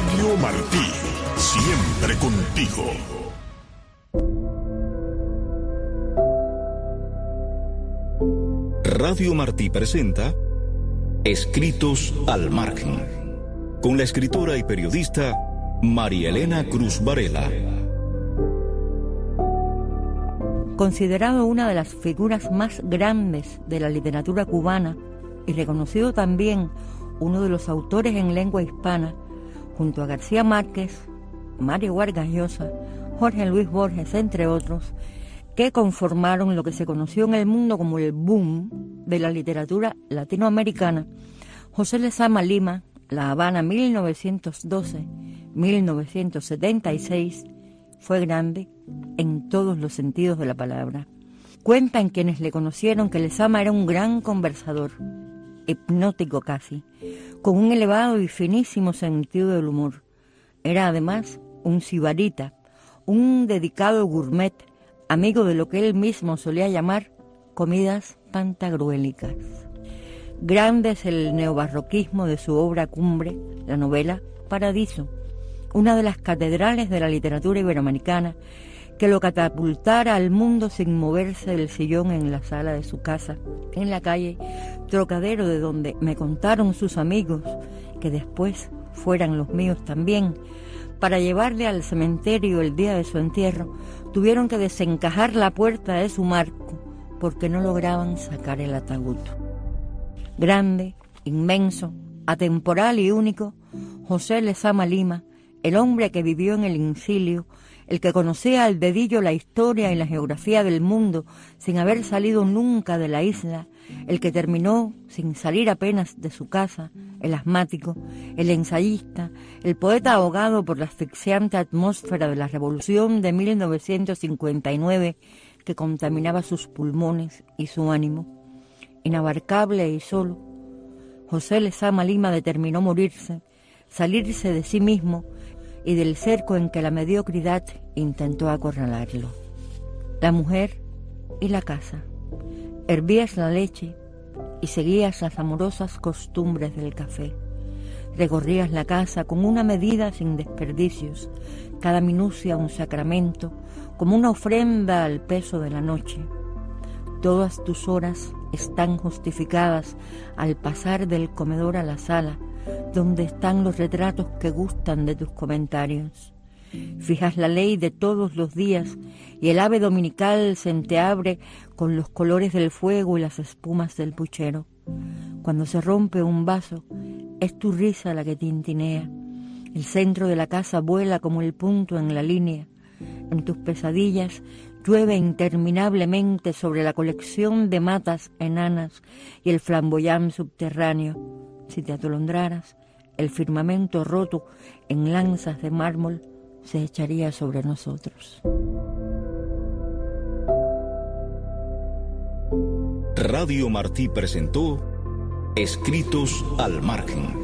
Radio Martí, siempre contigo. Radio Martí presenta Escritos al Margen, con la escritora y periodista María Elena Cruz Varela. Considerado una de las figuras más grandes de la literatura cubana y reconocido también uno de los autores en lengua hispana, junto a García Márquez, Mario Vargas Llosa, Jorge Luis Borges, entre otros, que conformaron lo que se conoció en el mundo como el boom de la literatura latinoamericana, José Lezama Lima, La Habana 1912-1976, fue grande en todos los sentidos de la palabra. Cuentan quienes le conocieron que Lezama era un gran conversador, hipnótico casi, con un elevado y finísimo sentido del humor. Era además un sibarita, un dedicado gourmet, amigo de lo que él mismo solía llamar comidas pantagruélicas. Grande es el neobarroquismo de su obra cumbre, la novela Paradiso, una de las catedrales de la literatura iberoamericana que lo catapultara al mundo sin moverse del sillón en la sala de su casa, en la calle Trocadero, de donde me contaron sus amigos, que después fueran los míos también, para llevarle al cementerio el día de su entierro, tuvieron que desencajar la puerta de su marco porque no lograban sacar el ataúd. Grande, inmenso, atemporal y único, José Lezama Lima, el hombre que vivió en el incilio, el que conocía al dedillo la historia y la geografía del mundo sin haber salido nunca de la isla, el que terminó sin salir apenas de su casa, el asmático, el ensayista, el poeta ahogado por la asfixiante atmósfera de la revolución de 1959 que contaminaba sus pulmones y su ánimo. Inabarcable y solo, José Lezama Lima determinó morirse, salirse de sí mismo y del cerco en que la mediocridad intentó acorralarlo. La mujer y la casa. Hervías la leche y seguías las amorosas costumbres del café. Recorrías la casa con una medida sin desperdicios, cada minucia un sacramento, como una ofrenda al peso de la noche. Todas tus horas están justificadas al pasar del comedor a la sala, donde están los retratos que gustan de tus comentarios. Fijas la ley de todos los días y el ave dominical se entreabre con los colores del fuego y las espumas del puchero. Cuando se rompe un vaso, es tu risa la que tintinea. El centro de la casa vuela como el punto en la línea. En tus pesadillas llueve interminablemente sobre la colección de matas enanas y el flamboyán subterráneo. Si te atolondraras, el firmamento roto en lanzas de mármol se echaría sobre nosotros. Radio Martí presentó Escritos al Margen,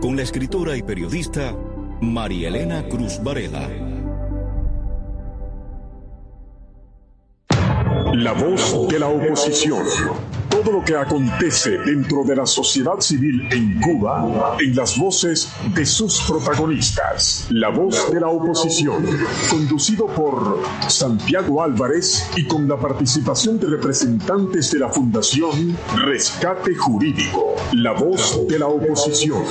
con la escritora y periodista María Elena Cruz Varela. La voz de la oposición todo lo que acontece dentro de la sociedad civil en Cuba en las voces de sus protagonistas. La voz de la oposición, conducido por Santiago Álvarez y con la participación de representantes de la Fundación Rescate Jurídico. La voz de la oposición,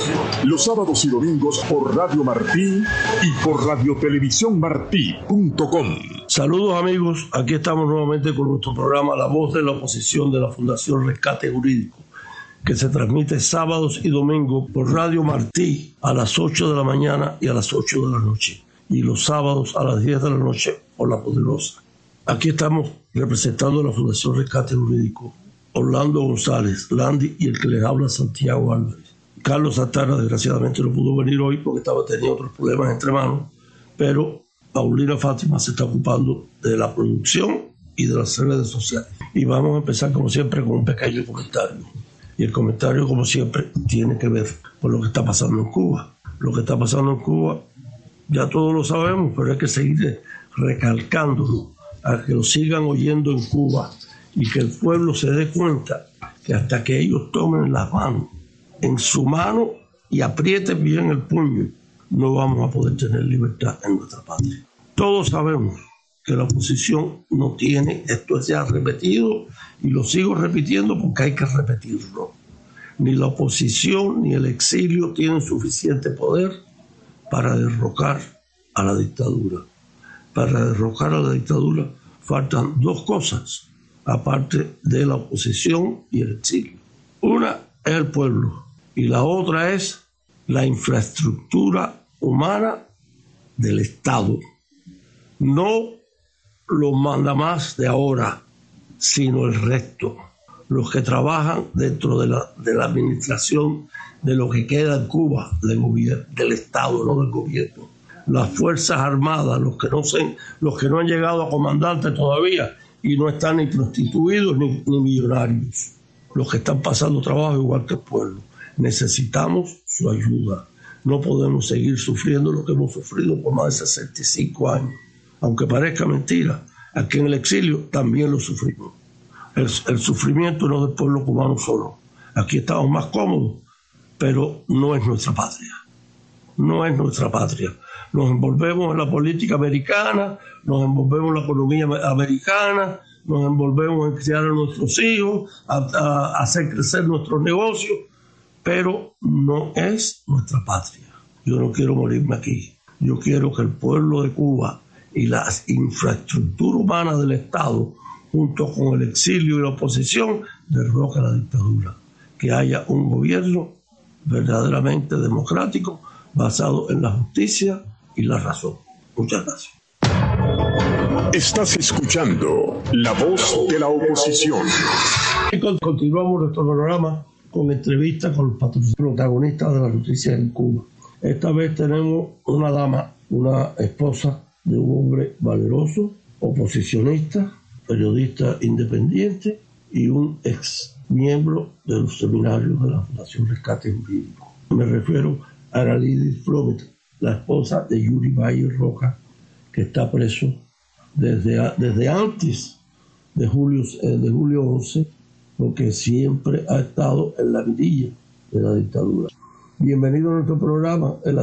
los sábados y domingos por Radio Martí y por radiotelevisiónmartí.com. Saludos amigos, aquí estamos nuevamente con nuestro programa La voz de la oposición de la Fundación Rescate Jurídico, que se transmite sábados y domingos por Radio Martí a las 8 de la mañana y a las 8 de la noche, y los sábados a las 10 de la noche por La Poderosa. Aquí estamos representando a la Fundación Rescate Jurídico, Orlando González, Landy y el que les habla Santiago Álvarez. Carlos Santana desgraciadamente no pudo venir hoy porque estaba teniendo otros problemas entre manos, pero Paulina Fátima se está ocupando de la producción y de las redes sociales. Y vamos a empezar como siempre con un pequeño comentario. Y el comentario como siempre tiene que ver con lo que está pasando en Cuba. Lo que está pasando en Cuba ya todos lo sabemos, pero hay que seguir recalcándolo, a que lo sigan oyendo en Cuba y que el pueblo se dé cuenta que hasta que ellos tomen las manos en su mano y aprieten bien el puño no vamos a poder tener libertad en nuestra patria. Todos sabemos que la oposición no tiene, esto se ha repetido y lo sigo repitiendo porque hay que repetirlo. Ni la oposición ni el exilio tienen suficiente poder para derrocar a la dictadura. Para derrocar a la dictadura faltan dos cosas, aparte de la oposición y el exilio. Una es el pueblo y la otra es la infraestructura humana del Estado. No los más de ahora, sino el resto, los que trabajan dentro de la, de la administración de lo que queda en Cuba del, gobierno, del Estado, no del gobierno. Las Fuerzas Armadas, los que no, se, los que no han llegado a comandante todavía y no están ni prostituidos ni millonarios, los que están pasando trabajo igual que el pueblo. Necesitamos su ayuda. No podemos seguir sufriendo lo que hemos sufrido por más de 65 años aunque parezca mentira, aquí en el exilio también lo sufrimos. El, sufrimiento no es del pueblo cubano solo. Aquí estamos más cómodos, pero no es nuestra patria. No es nuestra patria. Nos envolvemos en la política americana, nos envolvemos en la economía americana, nos envolvemos en criar a nuestros hijos, hacer crecer nuestros negocios, pero no es nuestra patria. Yo no quiero morirme aquí. Yo quiero que el pueblo de Cuba y la infraestructura humana del Estado, junto con el exilio y la oposición, derroca la dictadura. Que haya un gobierno verdaderamente democrático basado en la justicia y la razón. Muchas gracias. Estás escuchando la voz de la oposición. Continuamos nuestro programa con entrevistas con los protagonistas de la justicia en Cuba. Esta vez tenemos una dama, una esposa de un hombre valeroso, oposicionista, periodista independiente y un ex miembro de los seminarios de la Fundación Rescate Jurídico. Me refiero a Aralidis Flomet, la esposa de Yuri Valle Roja, que está preso desde, desde antes de julio, eh, de julio 11, porque siempre ha estado en la vidilla de la dictadura. Bienvenido a nuestro programa, El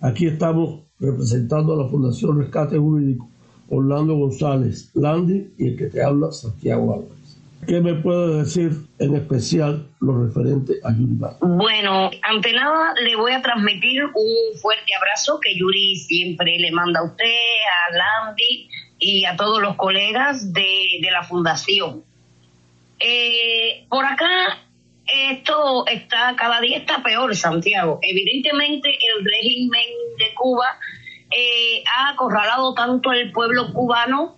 Aquí estamos representando a la Fundación Rescate Jurídico, Orlando González Landi y el que te habla, Santiago Álvarez. ¿Qué me puede decir en especial lo referente a Yuri Bueno, ante nada le voy a transmitir un fuerte abrazo que Yuri siempre le manda a usted, a Landy y a todos los colegas de, de la fundación. Eh, por acá esto está cada día está peor, Santiago. Evidentemente el régimen de Cuba eh, ha acorralado tanto al pueblo cubano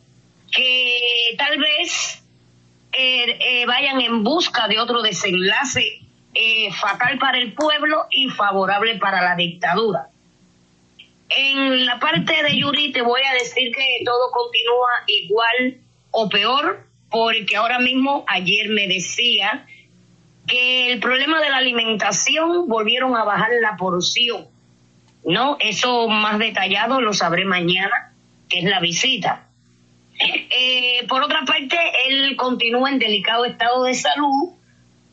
que tal vez eh, eh, vayan en busca de otro desenlace fatal para el pueblo y favorable para la dictadura. En la parte de Yuri te voy a decir que todo continúa igual o peor, porque ahora mismo ayer me decía que el problema de la alimentación volvieron a bajar la porción, ¿no? Eso más detallado lo sabré mañana, que es la visita. Eh, por otra parte, él continúa en delicado estado de salud,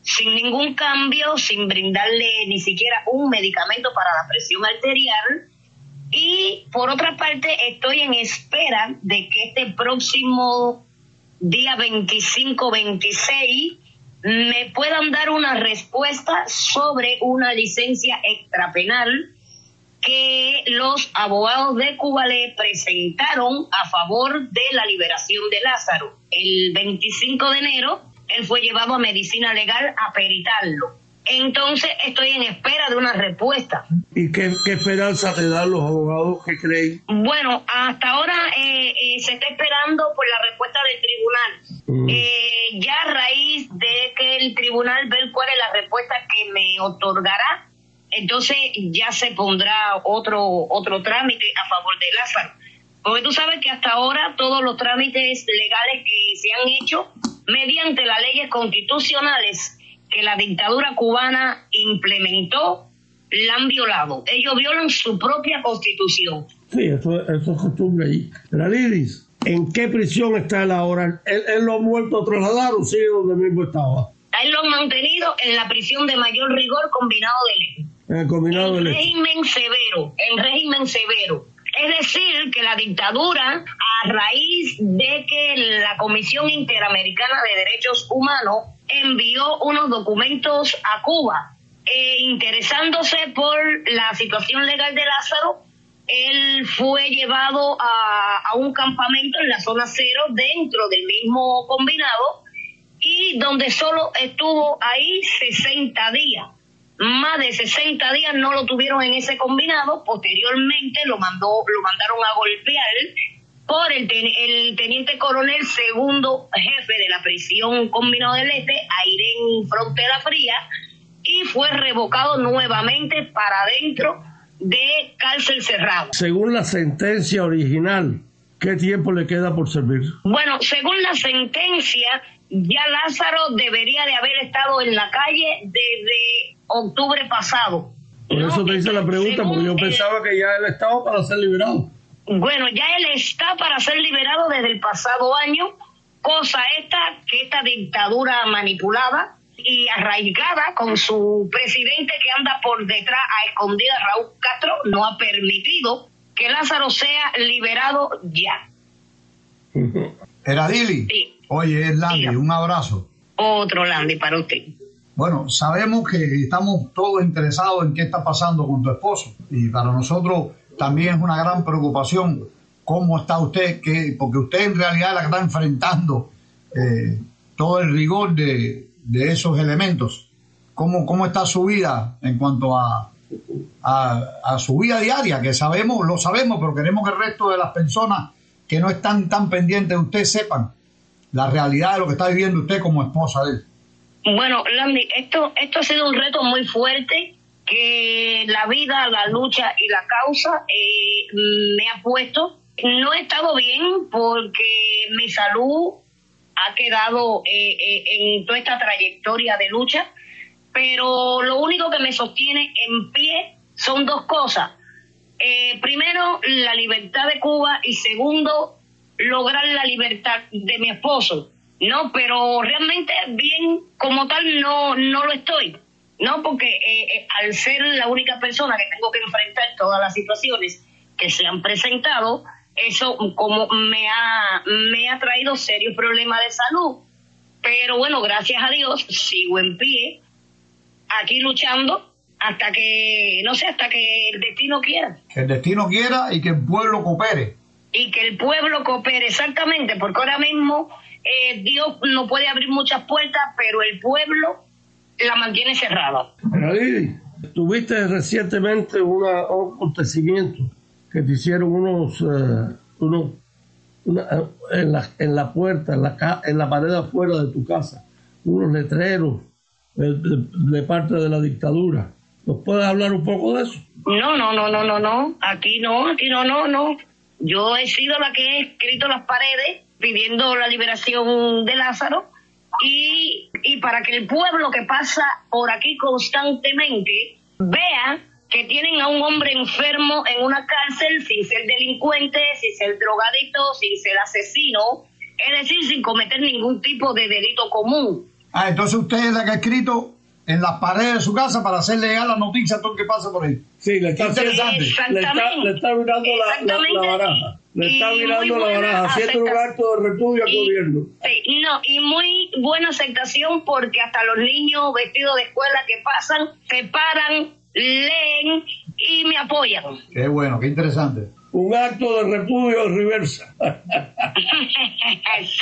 sin ningún cambio, sin brindarle ni siquiera un medicamento para la presión arterial. Y por otra parte, estoy en espera de que este próximo día 25-26 me puedan dar una respuesta sobre una licencia extrapenal que los abogados de Cuba le presentaron a favor de la liberación de Lázaro. El 25 de enero, él fue llevado a medicina legal a peritarlo. Entonces estoy en espera de una respuesta. ¿Y qué, esperanza te dan los abogados que creen? Bueno, hasta ahora eh, eh, se está esperando por la respuesta del tribunal. Mm. Eh, ya a raíz de que el tribunal ve cuál es la respuesta que me otorgará, entonces ya se pondrá otro, otro trámite a favor de Lázaro. Porque tú sabes que hasta ahora todos los trámites legales que se han hecho mediante las leyes constitucionales que la dictadura cubana implementó la han violado. Ellos violan su propia constitución. Sí, eso, es costumbre ahí. La Lidis, ¿en qué prisión está él ahora? ¿Él, lo ha vuelto a trasladar o sigue donde mismo estaba? él lo han mantenido en la prisión de mayor rigor combinado de ley. En el combinado en Este. régimen severo, en régimen severo. Es decir, que la dictadura, a raíz de que la Comisión Interamericana de Derechos Humanos envió unos documentos a Cuba, eh, interesándose por la situación legal de Lázaro, él fue llevado a, a un campamento en la zona cero dentro del mismo combinado y donde solo estuvo ahí 60 días. Más de 60 días no lo tuvieron en ese combinado, posteriormente lo mandó lo mandaron a golpear por el, ten- el teniente coronel segundo jefe de la prisión combinado del Este, Airén Frontera Fría, y fue revocado nuevamente para adentro de cárcel cerrado. Según la sentencia original, ¿qué tiempo le queda por servir? Bueno, según la sentencia, ya Lázaro debería de haber estado en la calle desde octubre pasado. Por No, eso te hice la pregunta, porque yo pensaba que ya él estaba para ser liberado. Bueno, ya él está para ser liberado desde el pasado año, cosa esta que esta dictadura manipulada y arraigada con su presidente que anda por detrás a escondida Raúl Castro no ha permitido que Lázaro sea liberado ya. Eradili, Sí. oye, es Landy, un abrazo. Otro Landy para usted. Bueno, sabemos que estamos todos interesados en qué está pasando con tu esposo y para nosotros también es una gran preocupación cómo está usted, que, porque usted en realidad la está enfrentando eh, todo el rigor de, de esos elementos. ¿Cómo, ¿Cómo está su vida en cuanto a, a, a su vida diaria? Que sabemos, lo sabemos, pero queremos que el resto de las personas que no están tan pendientes de usted sepan la realidad de lo que está viviendo usted como esposa de él. Bueno, Landy, esto, esto ha sido un reto muy fuerte que la vida, la lucha y la causa eh, me ha puesto. No he estado bien porque mi salud ha quedado eh, eh, en toda esta trayectoria de lucha, pero lo único que me sostiene en pie son dos cosas. Eh, primero, la libertad de Cuba y segundo, lograr la libertad de mi esposo. No, pero realmente bien como tal no, no lo estoy. No, porque eh, eh, al ser la única persona que tengo que enfrentar todas las situaciones que se han presentado, eso como me ha, me ha traído serios problemas de salud. Pero bueno, gracias a Dios, sigo en pie, aquí luchando hasta que, no sé, hasta que el destino quiera. que el destino quiera y que el pueblo coopere. y que el pueblo coopere exactamente, porque ahora mismo eh, Dios no puede abrir muchas puertas, pero el pueblo la mantiene cerrada. Lili, tuviste recientemente una- un acontecimiento que te hicieron unos, eh, unos una- eh, en, la, en la puerta, en la, en la pared afuera de tu casa, unos letreros de, de- de parte de la dictadura. ¿Nos puedes hablar un poco de eso? No, no, no, no, no, no, aquí no, aquí no, no, no. Yo he sido la que he escrito las paredes pidiendo la liberación de Lázaro y, y para que el pueblo que pasa por aquí constantemente vea que tienen a un hombre enfermo en una cárcel sin ser delincuente, sin ser drogadito, sin ser asesino, es decir, sin cometer ningún tipo de delito común. Ah, entonces usted es la que ha escrito en las paredes de su casa para hacer legal la noticia a todo el que pasa por ahí. Sí, le está, Interesante. le está, Exactamente. le está mirando la, la- la baraja. Le está mirando la baraja, haciendo un acto de repudio al Y- gobierno. Sí, no, y muy buena aceptación porque hasta los niños vestidos de escuela que pasan se paran, leen y me apoyan. Qué bueno, qué interesante. Un acto de repudio reversa.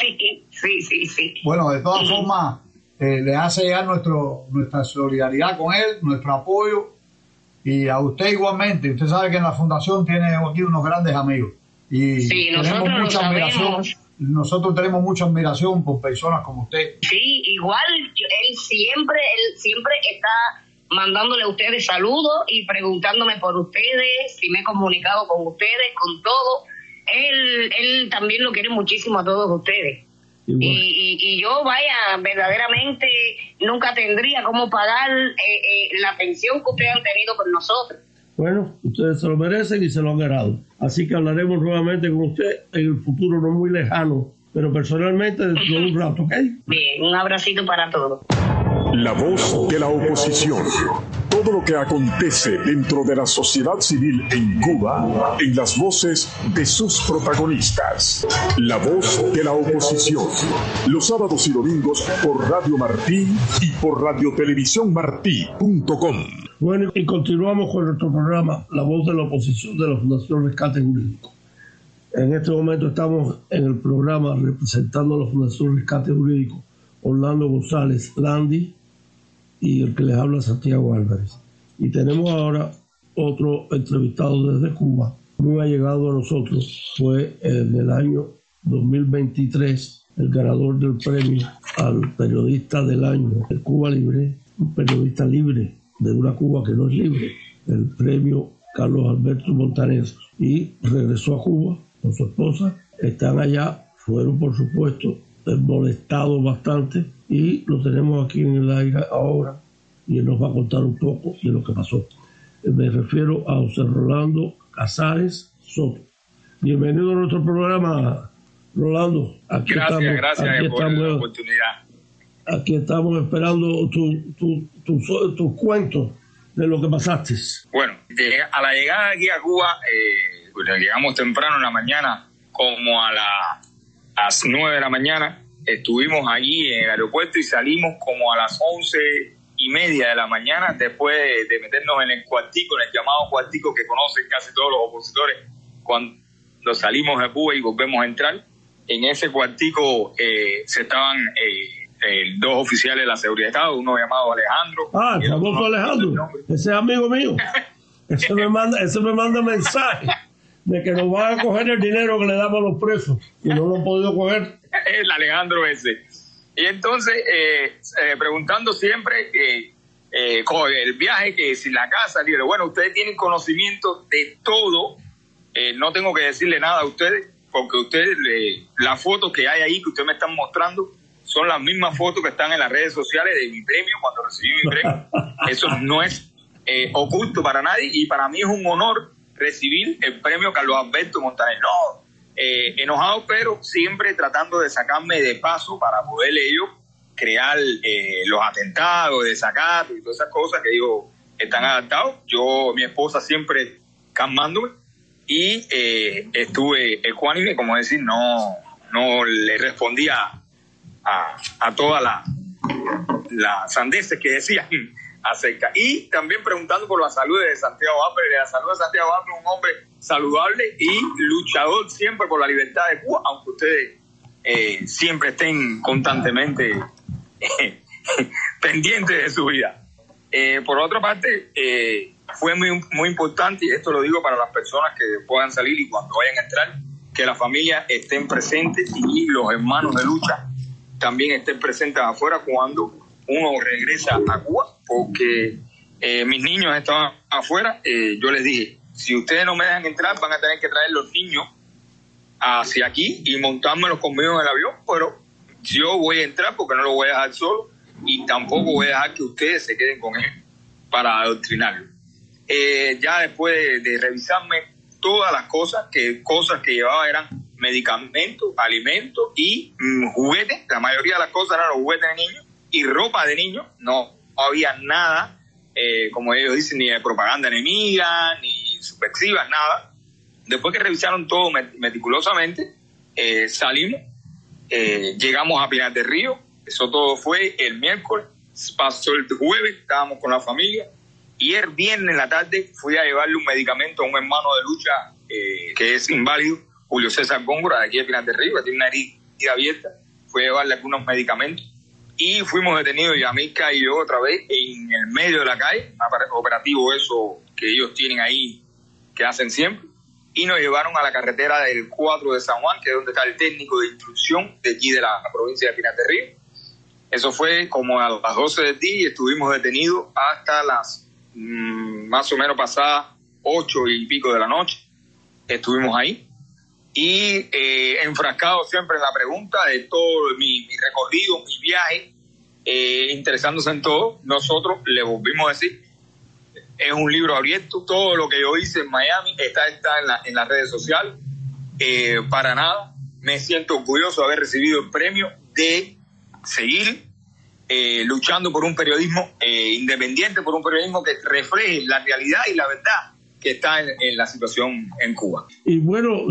sí, sí, sí, sí. Bueno, de todas formas, eh, le hace llegar nuestro, nuestra solidaridad con él, nuestro apoyo y a usted igualmente. Usted sabe que en la fundación tiene aquí unos grandes amigos y Sí, nosotros lo mucha admiración. Nosotros tenemos mucha admiración por personas como usted. Sí, igual yo- él siempre, él siempre está mandándole a ustedes saludos y preguntándome por ustedes, si me he comunicado con ustedes, con todo. Él, él también lo quiere muchísimo a todos ustedes. Y, y, y yo, vaya, verdaderamente nunca tendría cómo pagar eh, eh, la pensión que ustedes han tenido con nosotros. Bueno, ustedes se lo merecen y se lo han ganado. Así que hablaremos nuevamente con usted en el futuro no muy lejano, pero personalmente dentro de un rato, ¿ok? Bien, un abracito para todos. La voz de la oposición. Todo lo que acontece dentro de la sociedad civil en Cuba en las voces de sus protagonistas. La voz de la oposición. Los sábados y domingos por Radio Martí y por radiotelevisiónmartí.com. Bueno, y continuamos con nuestro programa, La voz de la oposición de la Fundación Rescate Jurídico. En este momento estamos en el programa representando a la Fundación Rescate Jurídico Orlando González Landi y el que les habla Santiago Álvarez. Y tenemos ahora otro entrevistado desde Cuba, muy allegado a nosotros, fue en el año 2023 el ganador del premio al periodista del año de Cuba Libre, un periodista libre de una Cuba que no es libre, el premio Carlos Alberto Montaner, y regresó a Cuba con su esposa, están allá, fueron por supuesto molestados bastante y lo tenemos aquí en el aire ahora y él nos va a contar un poco de lo que pasó. Me refiero a José Rolando Casares Soto. Bienvenido a nuestro programa, Rolando. Aquí gracias, estamos, gracias aquí por estamos, la oportunidad. Aquí estamos esperando tus tu, tu, tu, cuentos de lo que pasaste. Bueno, a la llegada aquí a Cuba, eh, pues llegamos temprano en la mañana, como a, la, a las 9 de la mañana. Estuvimos allí en el aeropuerto y salimos como a las 11 y media de la mañana después de meternos en el cuartico, en el llamado cuartico que conocen casi todos los opositores cuando salimos de Cuba y volvemos a entrar. En ese cuartico eh, se estaban eh, eh, dos oficiales de la seguridad de Estado, uno llamado Alejandro. Ah, el famoso Alejandro, ese es amigo mío. Ese me manda, ese me manda mensaje de que nos van a coger el dinero que le damos a los presos y no lo han podido coger. El Alejandro ese. Y entonces, eh, eh, preguntando siempre eh, eh, con el viaje, que si la casa, digo, bueno, ustedes tienen conocimiento de todo, no tengo que decirle nada a ustedes, porque ustedes, las fotos que hay ahí que ustedes me están mostrando, son las mismas fotos que están en las redes sociales de mi premio, cuando recibí mi premio. Eso no es oculto para nadie y para mí es un honor recibir el premio Carlos Alberto Montaner. No, eh, enojado, pero siempre tratando de sacarme de paso para poder ellos crear eh, los atentados, de sacar y todas esas cosas que digo están adaptados. Yo, mi esposa siempre calmándome y eh, estuve ecuánime, como decir, no, no le respondía a, a todas las la sandeces que decían acerca. Y también preguntando por la salud de Santiago Álvarez, la salud de Santiago Álvarez, un hombre saludable y luchador siempre por la libertad de Cuba, aunque ustedes eh, siempre estén constantemente eh, pendientes de su vida. Eh, por otra parte, fue muy, muy importante, y esto lo digo para las personas que puedan salir y cuando vayan a entrar, que la familia estén presentes y los hermanos de lucha también estén presentes afuera cuando uno regresa a Cuba, porque mis niños estaban afuera, yo les dije, si ustedes no me dejan entrar, van a tener que traer los niños hacia aquí y montármelos conmigo en el avión, pero yo voy a entrar porque no lo voy a dejar solo y tampoco voy a dejar que ustedes se queden con él para adoctrinarlo. Eh, ya después de, revisarme todas las cosas, que cosas que llevaba eran medicamentos, alimentos y mm, juguetes, la mayoría de las cosas eran los juguetes de niños y ropa de niños, no había nada, eh, como ellos dicen, ni de propaganda enemiga, ni subversivas, nada. Después que revisaron todo meticulosamente, eh, salimos, eh, llegamos a Pinar del Río, eso todo fue el miércoles, pasó el jueves, estábamos con la familia, y el viernes en la tarde fui a llevarle un medicamento a un hermano de lucha que es inválido, Julio César Góngora, de aquí de Pinar del Río, que tiene una herida abierta, fui a llevarle algunos medicamentos y fuimos detenidos, Yamica y yo otra vez, en el medio de la calle, operativo eso que ellos tienen ahí que hacen siempre, y nos llevaron a la carretera del 4 de San Juan, que es donde está el técnico de instrucción de aquí de la provincia de Pinar Río. Eso fue como a las 12 del día y estuvimos detenidos hasta las mm, más o menos pasadas 8 y pico de la noche. Estuvimos ahí y eh, enfrascado siempre en la pregunta de todo mi, recorrido, mi viaje, eh, interesándose en todo. Nosotros le volvimos a decir, es un libro abierto. Todo lo que yo hice en Miami está, está en, la, en las redes sociales. Eh, para nada. Me siento orgulloso de haber recibido el premio de seguir eh, luchando por un periodismo eh, independiente, por un periodismo que refleje la realidad y la verdad que está en, la situación en Cuba. Y bueno,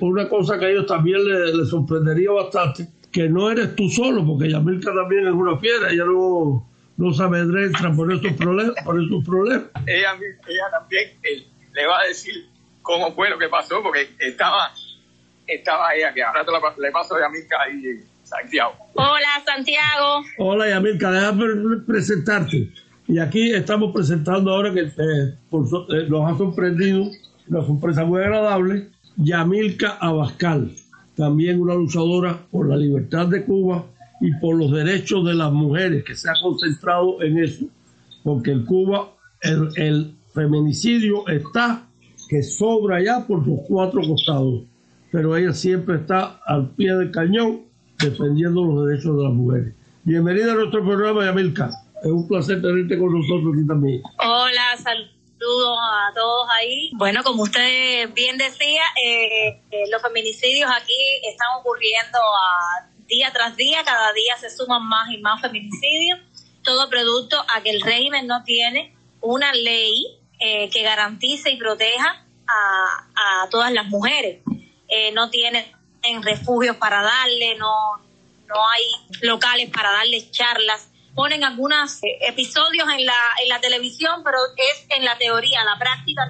una cosa que a ellos también les, sorprendería bastante, que no eres tú solo, porque Yamilka también es una fiera, ella no, no se amedrenta por estos problemas. Por estos problemas. Ella, ella también le va a decir cómo fue lo que pasó, porque estaba, estaba ella, que ahora le paso a Yamilka ahí Santiago. Hola, Santiago. Hola, Yamilka, déjame presentarte. Y aquí estamos presentando ahora que eh, eh, nos ha sorprendido, una sorpresa muy agradable, Yamilka Abascal, también una luchadora por la libertad de Cuba y por los derechos de las mujeres, que se ha concentrado en eso, porque en Cuba el, el feminicidio está que sobra ya por sus cuatro costados, pero ella siempre está al pie del cañón defendiendo los derechos de las mujeres. Bienvenida a nuestro programa, Yamilka. Es un placer tenerte con nosotros aquí también. Hola, saludos a todos ahí. Bueno, como usted bien decía, eh, eh, los feminicidios aquí están ocurriendo día tras día, cada día se suman más y más feminicidios, todo producto a que el régimen no tiene una ley eh, que garantice y proteja a, a todas las mujeres. no tiene en refugios para darle, no, no hay locales para darles charlas. Ponen algunos eh, episodios en la, en la televisión, pero es en la teoría, la práctica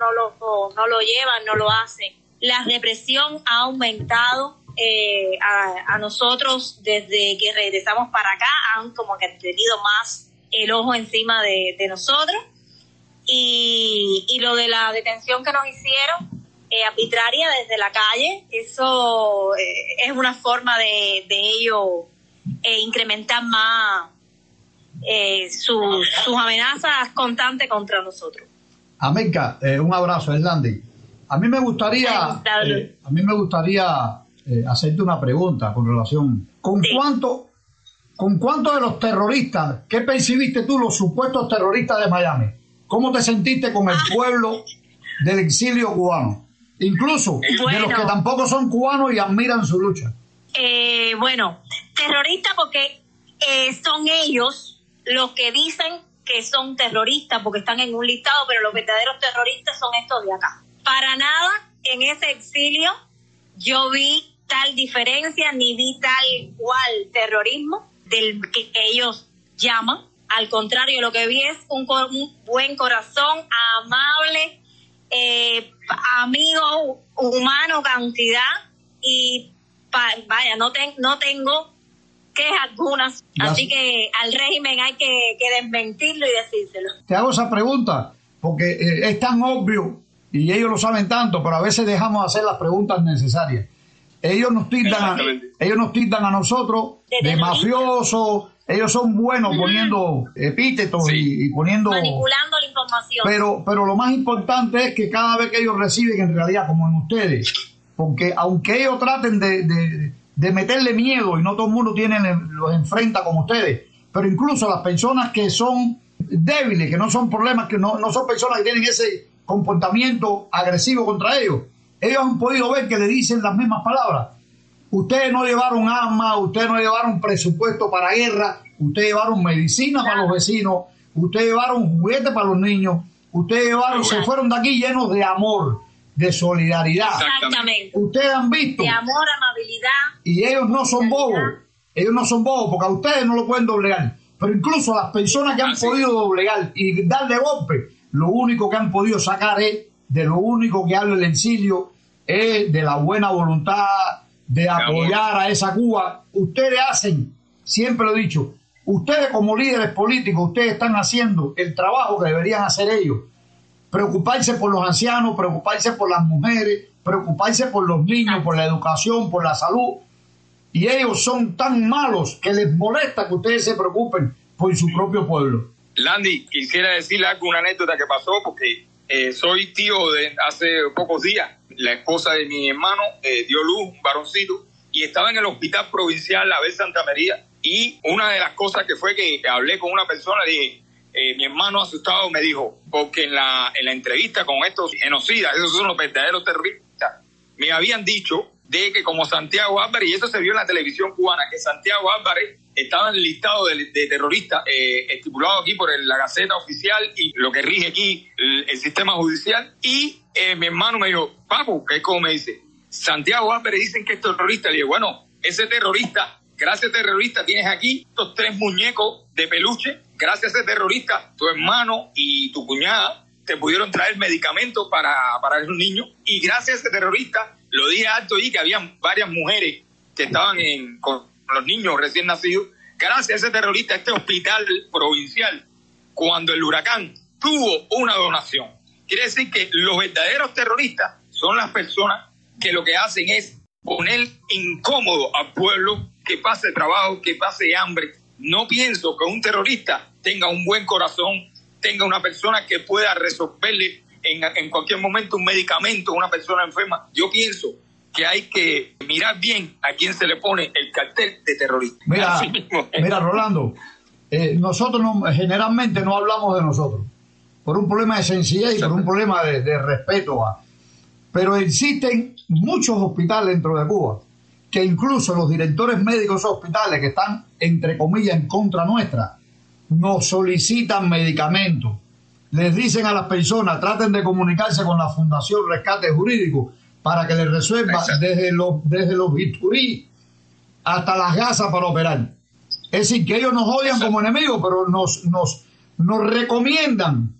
no lo, no lo llevan, no lo hacen. La represión ha aumentado eh, a, nosotros desde que regresamos para acá, han como que tenido más el ojo encima de, nosotros. Y, y lo de la detención que nos hicieron, eh, arbitraria desde la calle. Eso eh, es una forma de, de ello eh, incrementar más sus amenazas constantes contra nosotros. América, un abrazo, Landy. A mí me gustaría, a mí me gustaría hacerte una pregunta con relación. ¿Con cuánto, con cuánto de los terroristas, qué percibiste tú los supuestos terroristas de Miami? ¿Cómo te sentiste con el ah. pueblo del exilio cubano? incluso de los que tampoco son cubanos y admiran su lucha. Eh, bueno, terroristas porque eh, son ellos los que dicen que son terroristas porque están en un listado, pero los verdaderos terroristas son estos de acá. Para nada en ese exilio yo vi tal diferencia ni vi tal cual terrorismo del que ellos llaman. Al contrario, lo que vi es un, buen corazón, amable, eh, amigos humanos cantidad y vaya, no, no tengo quejas algunas, así que al régimen hay que, desmentirlo y decírselo. Te hago esa pregunta porque eh, es tan obvio y ellos lo saben tanto, pero a veces dejamos de hacer las preguntas necesarias. Ellos nos tildan, a, ellos nos tildan a nosotros de mafiosos, ellos son buenos poniendo epítetos y, poniendo... Manipulando la información. Pero, pero lo más importante es que cada vez que ellos reciben, en realidad, como en ustedes, porque aunque ellos traten de, de, meterle miedo y no todo el mundo tiene, los enfrenta como ustedes, pero incluso las personas que son débiles, que no son problemas, que no, no son personas que tienen ese comportamiento agresivo contra ellos, ellos han podido ver que le dicen las mismas palabras. Ustedes no llevaron armas, ustedes no llevaron presupuesto para guerra, ustedes llevaron medicina para los vecinos, ustedes llevaron juguetes para los niños, ustedes llevaron, se fueron de aquí llenos de amor, de solidaridad. Exactamente. Ustedes han visto. De amor, amabilidad. Y ellos no son bobos. Ellos no son bobos porque a ustedes no lo pueden doblegar. Pero incluso las personas que han podido doblegar y darle golpe, lo único que han podido sacar es de lo único que habla el exilio es de la buena voluntad de apoyar a esa Cuba. Ustedes hacen, siempre lo he dicho, ustedes como líderes políticos, ustedes están haciendo el trabajo que deberían hacer ellos. Preocuparse por los ancianos, preocuparse por las mujeres, preocuparse por los niños, por la educación, por la salud. Y ellos son tan malos que les molesta que ustedes se preocupen por su propio pueblo. Landy, quisiera decirle algo, una anécdota que pasó, porque eh, soy tío de hace pocos días la esposa de mi hermano eh, dio luz, un varoncito, y estaba en el hospital provincial Abel Santa María. Y una de las cosas que fue que hablé con una persona, dije, eh, mi hermano asustado me dijo, porque en la, en la entrevista con estos genocidas, esos son los verdaderos terroristas, me habían dicho de que como Santiago Álvarez, y eso se vio en la televisión cubana, que Santiago Álvarez estaba en el listado de, terroristas eh, estipulado aquí por la Gaceta Oficial y lo que rige aquí el, sistema judicial. Y eh, mi hermano me dijo, Papu, que es como me dice, Santiago Álvarez dicen que es terrorista. Le digo, bueno, ese terrorista, gracias terrorista, tienes aquí estos tres muñecos de peluche. Gracias a ese terrorista, tu hermano y tu cuñada te pudieron traer medicamentos para, para esos niños. Y gracias a ese terrorista, lo dije alto ahí, que habían varias mujeres que estaban en, con los niños recién nacidos. Gracias a ese terrorista, este hospital provincial, cuando el huracán tuvo una donación. Quiere decir que los verdaderos terroristas son las personas que lo que hacen es poner incómodo al pueblo, que pase trabajo, que pase hambre. No pienso que un terrorista tenga un buen corazón, tenga una persona que pueda resolverle en, en cualquier momento un medicamento a una persona enferma. Yo pienso que hay que mirar bien a quién se le pone el cartel de terrorista. Mira, mira Rolando, eh, nosotros no, generalmente no hablamos de nosotros, por un problema de sencillez y por un problema de, de respeto. A, pero existen muchos hospitales dentro de Cuba que incluso los directores médicos de hospitales que están, entre comillas, en contra nuestra, nos solicitan medicamentos. Les dicen a las personas, traten de comunicarse con la Fundación Rescate Jurídico para que les resuelva desde los, desde los bisturí hasta las gasas para operar. Es decir, que ellos nos odian como enemigos, pero nos, nos, nos recomiendan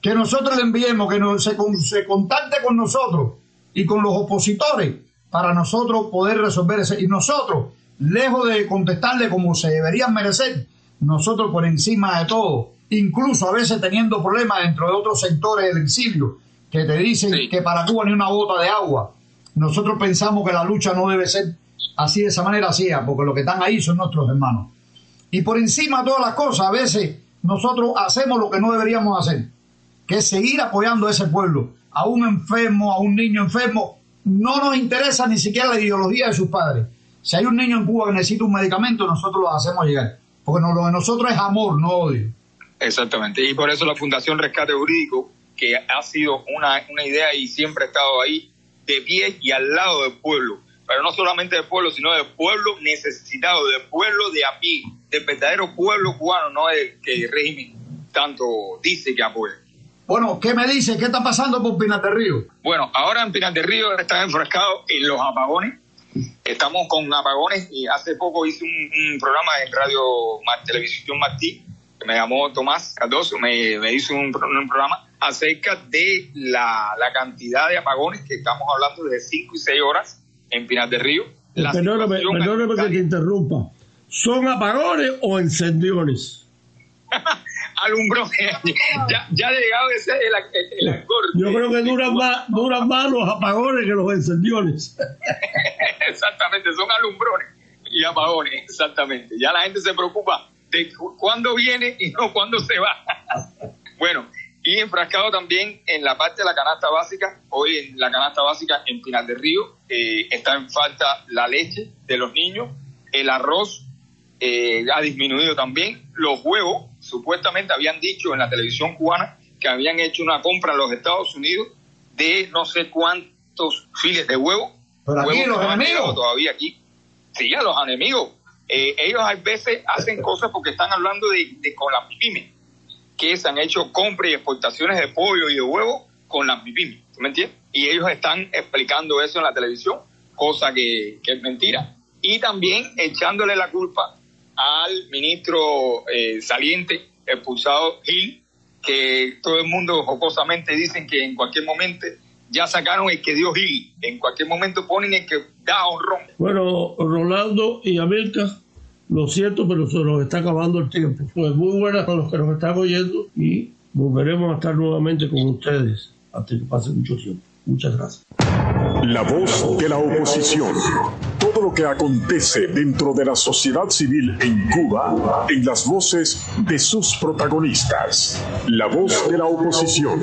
que nosotros le enviemos, que nos, se, se contacte con nosotros y con los opositores para nosotros poder resolver ese. Y nosotros, lejos de contestarle como se deberían merecer, nosotros por encima de todo, incluso a veces teniendo problemas dentro de otros sectores del exilio, que te dicen que para Cuba ni una gota de agua. Nosotros pensamos que la lucha no debe ser así de esa manera, así, porque los que están ahí son nuestros hermanos. Y por encima de todas las cosas, a veces nosotros hacemos lo que no deberíamos hacer, que es seguir apoyando a ese pueblo, a un enfermo, a un niño enfermo. No nos interesa ni siquiera la ideología de sus padres. Si hay un niño en Cuba que necesita un medicamento, nosotros lo hacemos llegar. Porque lo de nosotros es amor, no odio. Exactamente. Y por eso la Fundación Rescate Jurídico, que ha sido una, una idea y siempre ha estado ahí de pie y al lado del pueblo. Pero no solamente del pueblo, sino del pueblo necesitado, del pueblo de a pie, del verdadero pueblo cubano, no el que el régimen tanto dice que apoya. Bueno, ¿qué me dice? ¿Qué está pasando por Pinar del Río? Bueno, ahora en Pinar del Río están enfrascados en los apagones Estamos con apagones y hace poco hice un, programa en Radio Televisión Martí, que me llamó Tomás Cardoso, me, hizo un, programa acerca de la, cantidad de apagones que estamos hablando de 5 y 6 horas en Pinar del Río. Perdóname, perdóname que te interrumpa. ¿Son apagones o encendiónes? alumbró. ya, ya ha llegado ese el, el, Yo creo que duran más, duran más los apagones que los encendiones. exactamente, son alumbrones y apagones, exactamente. Ya la gente se preocupa de cuándo viene y no cuándo se va. bueno, y enfrascado también en la parte de la canasta básica. Hoy en la canasta básica en Pinar del Río eh, está en falta la leche de los niños, el arroz eh, ha disminuido también, los huevos supuestamente habían dicho en la televisión cubana que habían hecho una compra en los Estados Unidos de no sé cuántos files de huevo. Pero aquí los enemigos. Todavía aquí. Sí, a los enemigos. Eh, ellos a veces hacen cosas porque están hablando de, con las pymes, que se han hecho compras y exportaciones de pollo y de huevo con las pymes. ¿Tú me entiendes? Y ellos están explicando eso en la televisión, cosa que, que es mentira. Y también echándole la culpa al ministro eh, saliente expulsado Gil, que todo el mundo jocosamente dicen que en cualquier momento ya sacaron el que dio Gil, en cualquier momento ponen el que da honrón. Bueno, Rolando y América, lo siento, pero se nos está acabando el tiempo. Pues muy buenas a los que nos están oyendo y volveremos a estar nuevamente con ustedes hasta que pase mucho tiempo. Muchas gracias. La voz de la oposición. Todo lo que acontece dentro de la sociedad civil en Cuba en las voces de sus protagonistas. La voz de la oposición.